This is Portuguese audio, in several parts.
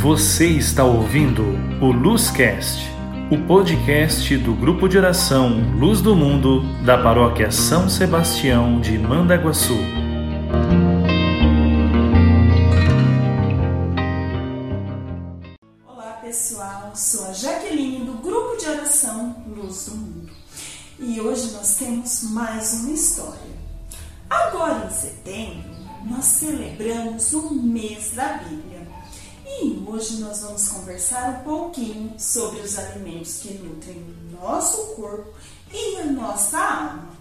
Você está ouvindo o Luzcast, o podcast do grupo de oração Luz do Mundo da paróquia São Sebastião de Mandaguaçu. Olá pessoal, sou a Jaqueline do grupo de oração Luz do Mundo e hoje nós temos mais uma história. Agora em setembro, nós celebramos o mês da Bíblia. Hoje nós vamos conversar um pouquinho sobre os alimentos que nutrem o nosso corpo e a nossa alma.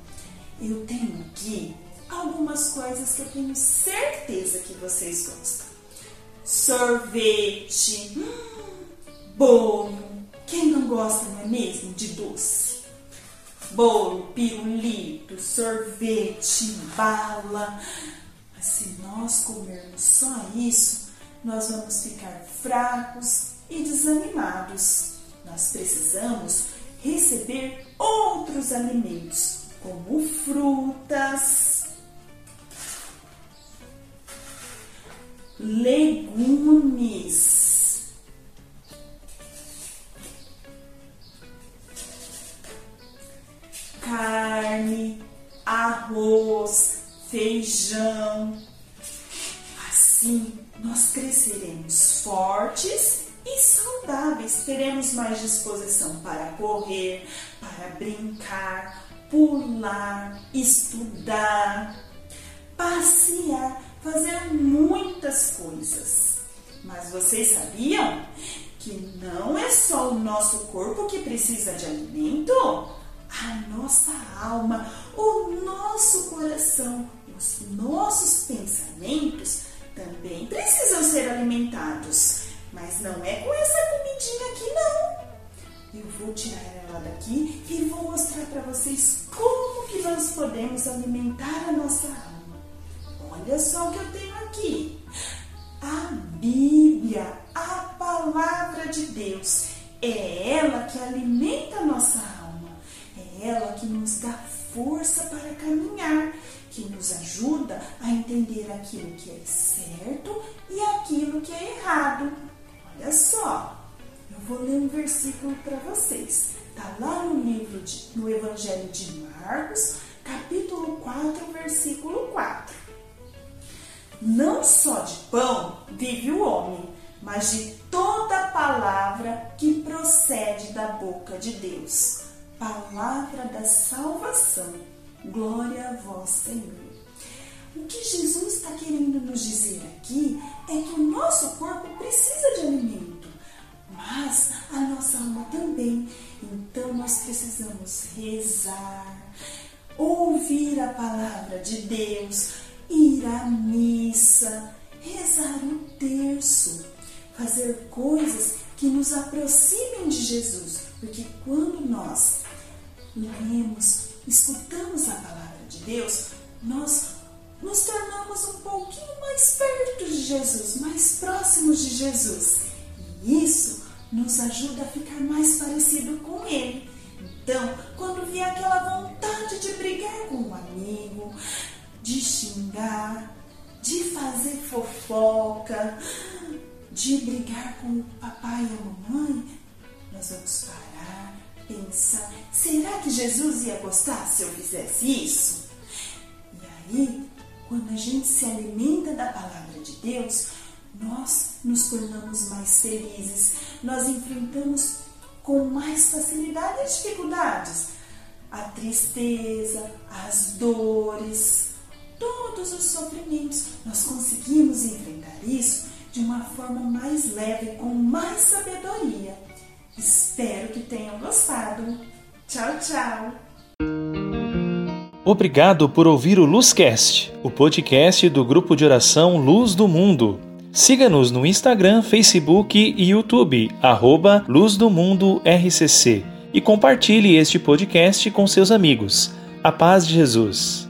Eu tenho aqui algumas coisas que eu tenho certeza que vocês gostam. Sorvete, hum, bolo. Quem não gosta, não é mesmo, de doce? bolo, pirulito, sorvete, bala. Mas se nós comermos só isso, nós vamos ficar fracos e desanimados. Nós precisamos receber outros alimentos, como frutas, legumes carne, arroz, feijão. Assim nós cresceremos fortes e saudáveis. Teremos mais disposição para correr, para brincar, pular, estudar, passear, fazer muitas coisas. Mas vocês sabiam que não é só o nosso corpo que precisa de alimento? a nossa alma, o nosso coração, os nossos pensamentos também precisam ser alimentados. Mas não é com essa comidinha aqui, não. Eu vou tirar ela daqui e vou mostrar para vocês como que nós podemos alimentar a nossa alma. Olha só o que eu tenho aqui. A Bíblia, a palavra de Deus, é ela que alimenta a nossa alma é ela que nos dá força para caminhar, que nos ajuda a entender aquilo que é certo e aquilo que é errado. Olha só, eu vou ler um versículo para vocês. Está lá no livro, de, no Evangelho de Marcos, capítulo 4, versículo 4. Não só de pão vive o homem, mas de toda palavra que procede da boca de Deus palavra da salvação. Glória a vós, Senhor. O que Jesus está querendo nos dizer aqui é que o nosso corpo precisa de alimento, mas a nossa alma também. Então nós precisamos rezar, ouvir a palavra de Deus, ir à missa, rezar o terço, fazer coisas que nos aproximem de Jesus, porque quando nós lemos, escutamos a palavra de Deus, nós nos tornamos um pouquinho mais perto de Jesus, mais próximos de Jesus. E isso nos ajuda a ficar mais parecido com Ele. Então, quando vier aquela vontade de brigar com um amigo, de xingar, de fazer fofoca, de brigar com o papai e a mamãe, nós vamos parar pensa: será que Jesus ia gostar se eu fizesse isso? E aí, quando a gente se alimenta da palavra de Deus, nós nos tornamos mais felizes, nós enfrentamos com mais facilidade as dificuldades, a tristeza, as dores, todos os sofrimentos. Nós conseguimos enfrentar isso de uma forma mais leve, com mais sabedoria. Espero que tenham gostado. Tchau, tchau. Obrigado por ouvir o Luzcast, o podcast do grupo de oração Luz do Mundo. Siga-nos no Instagram, Facebook e YouTube, arroba Luz do Mundo RCC, e compartilhe este podcast com seus amigos. A paz de Jesus.